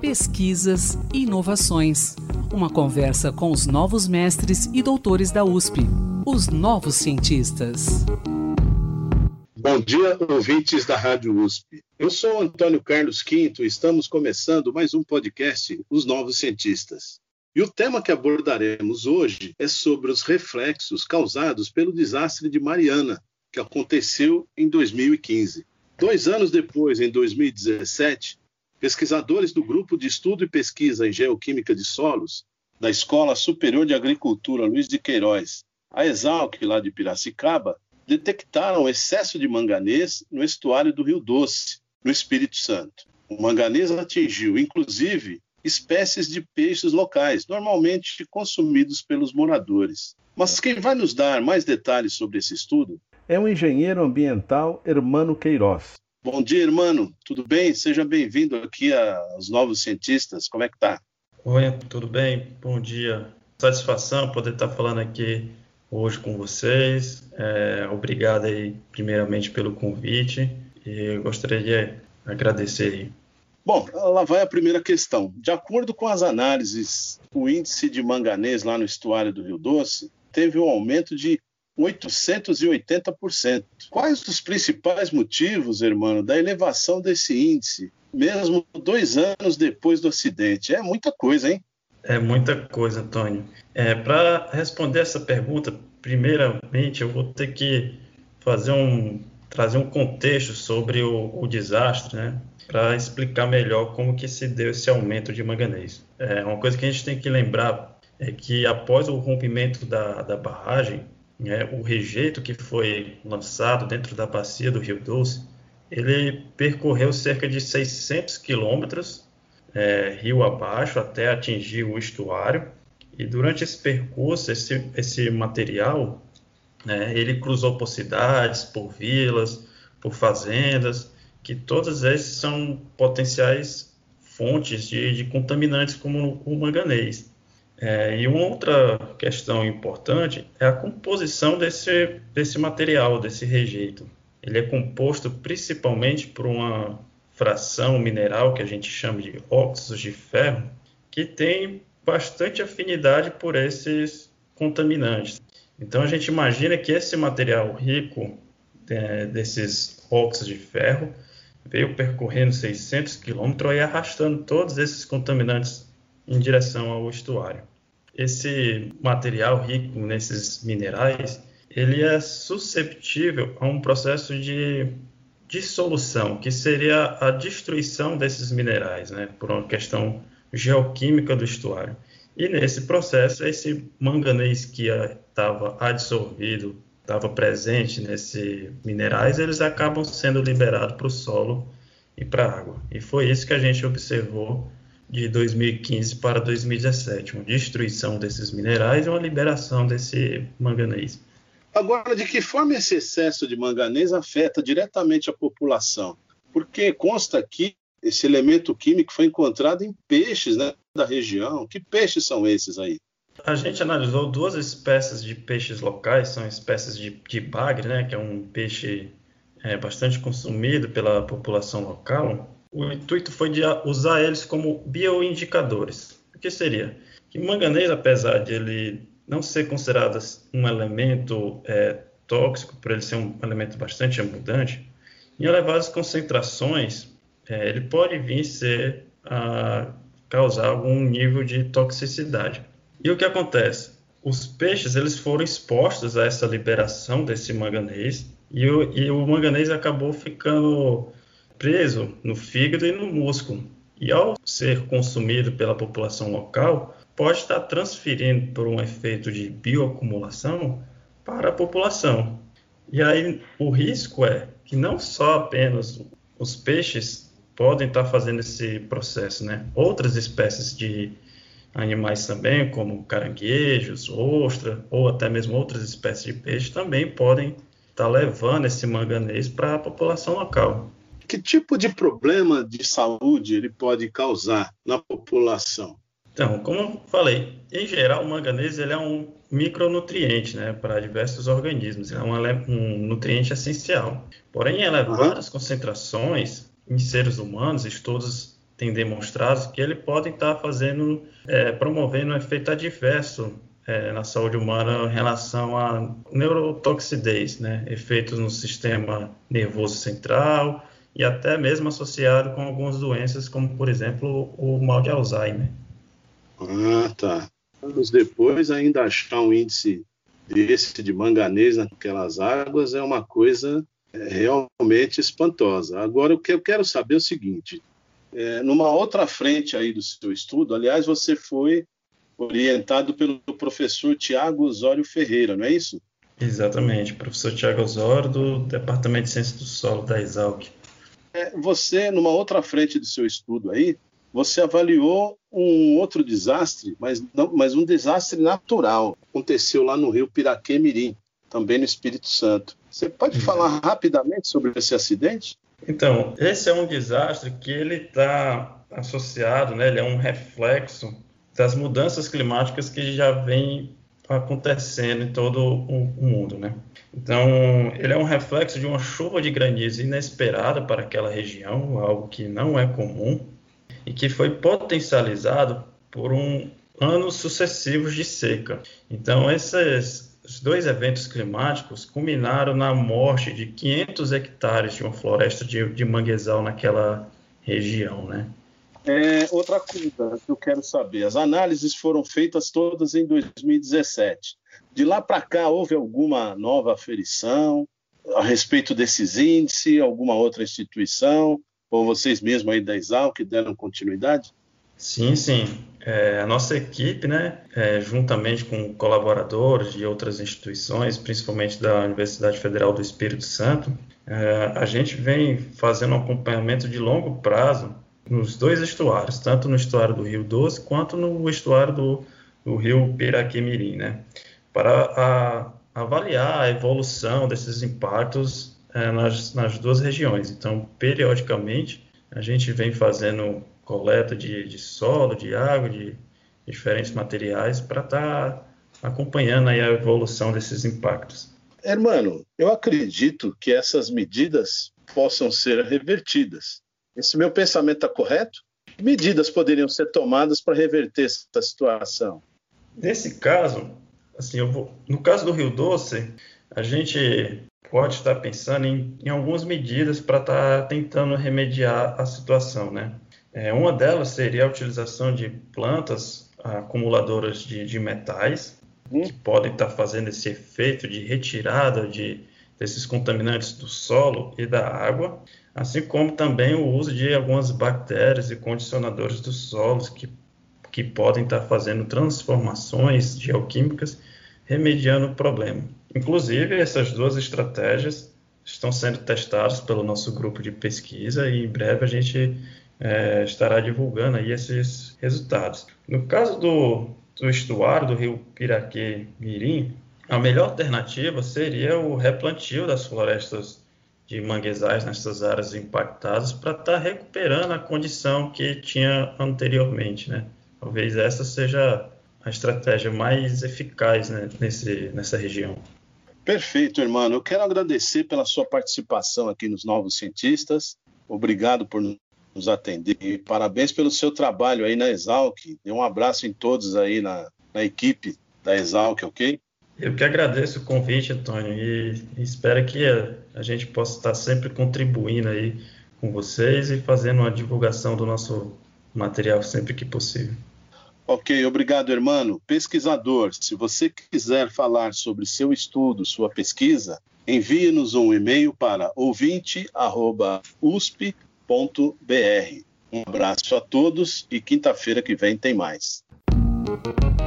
Pesquisas e inovações. Uma conversa com os novos mestres e doutores da USP, os novos cientistas. Bom dia, ouvintes da Rádio USP. Eu sou Antônio Carlos Quinto e estamos começando mais um podcast, Os Novos Cientistas. E o tema que abordaremos hoje é sobre os reflexos causados pelo desastre de Mariana, que aconteceu em 2015. Dois anos depois, em 2017, pesquisadores do Grupo de Estudo e Pesquisa em Geoquímica de Solos, da Escola Superior de Agricultura Luiz de Queiroz, a Exalc, lá de Piracicaba, detectaram excesso de manganês no estuário do Rio Doce, no Espírito Santo. O manganês atingiu, inclusive, espécies de peixes locais, normalmente consumidos pelos moradores. Mas quem vai nos dar mais detalhes sobre esse estudo é o engenheiro ambiental Hermano Queiroz. Bom dia, Hermano. Tudo bem? Seja bem-vindo aqui aos Novos Cientistas. Como é que tá? Oi, tudo bem? Bom dia. Satisfação poder estar falando aqui hoje com vocês. É, obrigado aí, primeiramente, pelo convite. E gostaria de agradecer Bom, lá vai a primeira questão. De acordo com as análises, o índice de manganês lá no estuário do Rio Doce teve um aumento de 880%. Quais os principais motivos, irmão, da elevação desse índice, mesmo dois anos depois do acidente? É muita coisa, hein? É muita coisa, Antônio. É, Para responder essa pergunta, primeiramente eu vou ter que fazer um trazer um contexto sobre o, o desastre, né? para explicar melhor como que se deu esse aumento de manganês. É, uma coisa que a gente tem que lembrar é que após o rompimento da, da barragem, né, o rejeito que foi lançado dentro da bacia do Rio Doce, ele percorreu cerca de 600 quilômetros é, rio abaixo até atingir o estuário. E durante esse percurso, esse, esse material, né, ele cruzou por cidades, por vilas, por fazendas, que todas esses são potenciais fontes de, de contaminantes como o manganês. É, e uma outra questão importante é a composição desse, desse material, desse rejeito. Ele é composto principalmente por uma fração mineral que a gente chama de óxidos de ferro, que tem bastante afinidade por esses contaminantes. Então a gente imagina que esse material rico é, desses óxidos de ferro veio percorrendo 600 quilômetros e arrastando todos esses contaminantes em direção ao estuário. Esse material rico nesses minerais, ele é susceptível a um processo de dissolução, que seria a destruição desses minerais, né, por uma questão geoquímica do estuário. E nesse processo, esse manganês que estava adsorvido estava presente nesses minerais, eles acabam sendo liberados para o solo e para a água. E foi isso que a gente observou de 2015 para 2017, uma destruição desses minerais e uma liberação desse manganês. Agora, de que forma esse excesso de manganês afeta diretamente a população? Porque consta que esse elemento químico foi encontrado em peixes né, da região. Que peixes são esses aí? A gente analisou duas espécies de peixes locais, são espécies de, de bagre, né, que é um peixe é, bastante consumido pela população local. O intuito foi de usar eles como bioindicadores. O que seria? Que manganês, apesar de ele não ser considerado um elemento é, tóxico, por ele ser um elemento bastante abundante, em elevadas concentrações, é, ele pode vir ser a causar algum nível de toxicidade. E o que acontece? Os peixes eles foram expostos a essa liberação desse manganês e o, e o manganês acabou ficando preso no fígado e no músculo. E ao ser consumido pela população local, pode estar transferindo por um efeito de bioacumulação para a população. E aí o risco é que não só apenas os peixes podem estar fazendo esse processo, né? Outras espécies de animais também, como caranguejos, ostra ou até mesmo outras espécies de peixe, também podem estar levando esse manganês para a população local. Que tipo de problema de saúde ele pode causar na população? Então, como eu falei, em geral o manganês ele é um micronutriente né, para diversos organismos, é um, um nutriente essencial. Porém, em elevadas uhum. concentrações em seres humanos, estudos tem demonstrado que ele pode estar fazendo, é, promovendo um efeito adverso é, na saúde humana em relação à neurotoxidez, né? efeitos no sistema nervoso central e até mesmo associado com algumas doenças, como por exemplo o mal de Alzheimer. Ah, tá. Anos depois, ainda achar um índice desse de manganês naquelas águas é uma coisa é, realmente espantosa. Agora, o que eu quero saber é o seguinte: é, numa outra frente aí do seu estudo, aliás, você foi orientado pelo professor Tiago Osório Ferreira, não é isso? Exatamente, professor Tiago Osório, do Departamento de Ciências do Solo da Exalc. É, você, numa outra frente do seu estudo aí, você avaliou um outro desastre, mas, não, mas um desastre natural. Aconteceu lá no rio Piraquê-Mirim, também no Espírito Santo. Você pode uhum. falar rapidamente sobre esse acidente? Então, esse é um desastre que ele está associado, né, ele é um reflexo das mudanças climáticas que já vem acontecendo em todo o mundo, né? Então, ele é um reflexo de uma chuva de granizo inesperada para aquela região, algo que não é comum e que foi potencializado por um anos sucessivos de seca. Então, esses dois eventos climáticos culminaram na morte de 500 hectares de uma floresta de, de manguezal naquela região, né? É, outra coisa que eu quero saber: as análises foram feitas todas em 2017. De lá para cá, houve alguma nova aferição a respeito desses índices? Alguma outra instituição? Ou vocês mesmos aí da Exal que deram continuidade? Sim, sim. É, a nossa equipe, né, é, juntamente com colaboradores de outras instituições, principalmente da Universidade Federal do Espírito Santo, é, a gente vem fazendo um acompanhamento de longo prazo nos dois estuários, tanto no estuário do Rio Doce quanto no estuário do, do Rio Piraquimirim, né? Para a, avaliar a evolução desses impactos é, nas, nas duas regiões. Então, periodicamente, a gente vem fazendo coleta de, de solo, de água, de diferentes materiais para estar tá acompanhando aí a evolução desses impactos. Hermano, eu acredito que essas medidas possam ser revertidas. Esse meu pensamento está correto? Que medidas poderiam ser tomadas para reverter essa situação? Nesse caso, assim, vou, no caso do Rio Doce, a gente pode estar pensando em, em algumas medidas para estar tá tentando remediar a situação, né? É, uma delas seria a utilização de plantas acumuladoras de, de metais, uhum. que podem estar fazendo esse efeito de retirada de, desses contaminantes do solo e da água assim como também o uso de algumas bactérias e condicionadores dos solos que, que podem estar fazendo transformações geoquímicas, remediando o problema. Inclusive, essas duas estratégias estão sendo testadas pelo nosso grupo de pesquisa e em breve a gente é, estará divulgando aí esses resultados. No caso do, do estuário do rio Piraquê-Mirim, a melhor alternativa seria o replantio das florestas de manguezais nessas áreas impactadas para estar tá recuperando a condição que tinha anteriormente, né? Talvez essa seja a estratégia mais eficaz né, nesse, nessa região. Perfeito, irmão. Eu quero agradecer pela sua participação aqui nos Novos Cientistas. Obrigado por nos atender. E parabéns pelo seu trabalho aí na Exalc. Dê um abraço em todos aí na, na equipe da Exalc, ok? Eu que agradeço o convite, Antônio, e espero que a, gente possa estar sempre contribuindo aí com vocês e fazendo uma divulgação do nosso material sempre que possível. Ok, obrigado, irmão. Pesquisador, se você quiser falar sobre seu estudo, sua pesquisa, envie-nos um e-mail para ouvinte.usp.br. Um abraço a todos e quinta-feira que vem tem mais.